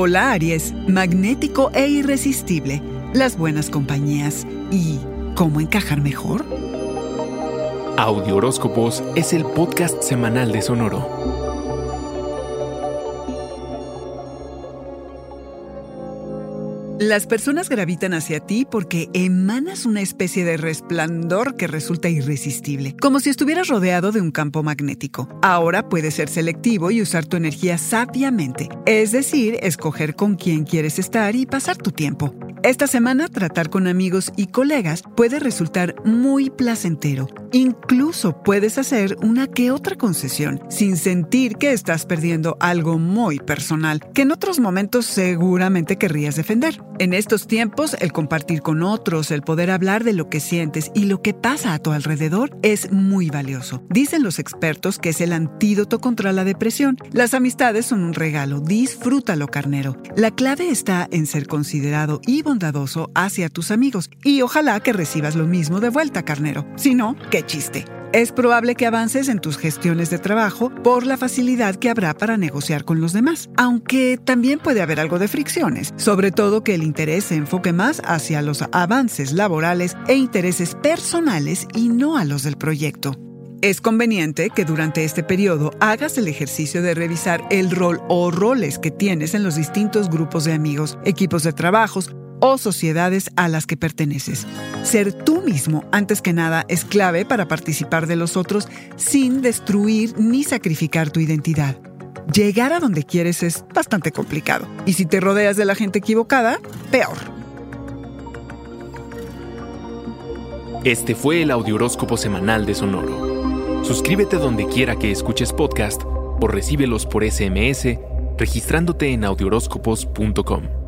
Hola Aries, magnético e irresistible, las buenas compañías y cómo encajar mejor. Audio Horóscopos es el podcast semanal de Sonoro. Las personas gravitan hacia ti porque emanas una especie de resplandor que resulta irresistible, como si estuvieras rodeado de un campo magnético. Ahora puedes ser selectivo y usar tu energía sabiamente, es decir, escoger con quién quieres estar y pasar tu tiempo. Esta semana tratar con amigos y colegas puede resultar muy placentero. Incluso puedes hacer una que otra concesión sin sentir que estás perdiendo algo muy personal que en otros momentos seguramente querrías defender. En estos tiempos, el compartir con otros, el poder hablar de lo que sientes y lo que pasa a tu alrededor es muy valioso. Dicen los expertos que es el antídoto contra la depresión. Las amistades son un regalo, disfrútalo carnero. La clave está en ser considerado y bondadoso hacia tus amigos y ojalá que recibas lo mismo de vuelta carnero. Si no, qué chiste. Es probable que avances en tus gestiones de trabajo por la facilidad que habrá para negociar con los demás, aunque también puede haber algo de fricciones, sobre todo que el interés se enfoque más hacia los avances laborales e intereses personales y no a los del proyecto. Es conveniente que durante este periodo hagas el ejercicio de revisar el rol o roles que tienes en los distintos grupos de amigos, equipos de trabajos o sociedades a las que perteneces. Ser tú mismo, antes que nada, es clave para participar de los otros sin destruir ni sacrificar tu identidad. Llegar a donde quieres es bastante complicado. Y si te rodeas de la gente equivocada, peor. Este fue el Audioróscopo Semanal de Sonoro. Suscríbete donde quiera que escuches podcast o recíbelos por SMS registrándote en audioróscopos.com.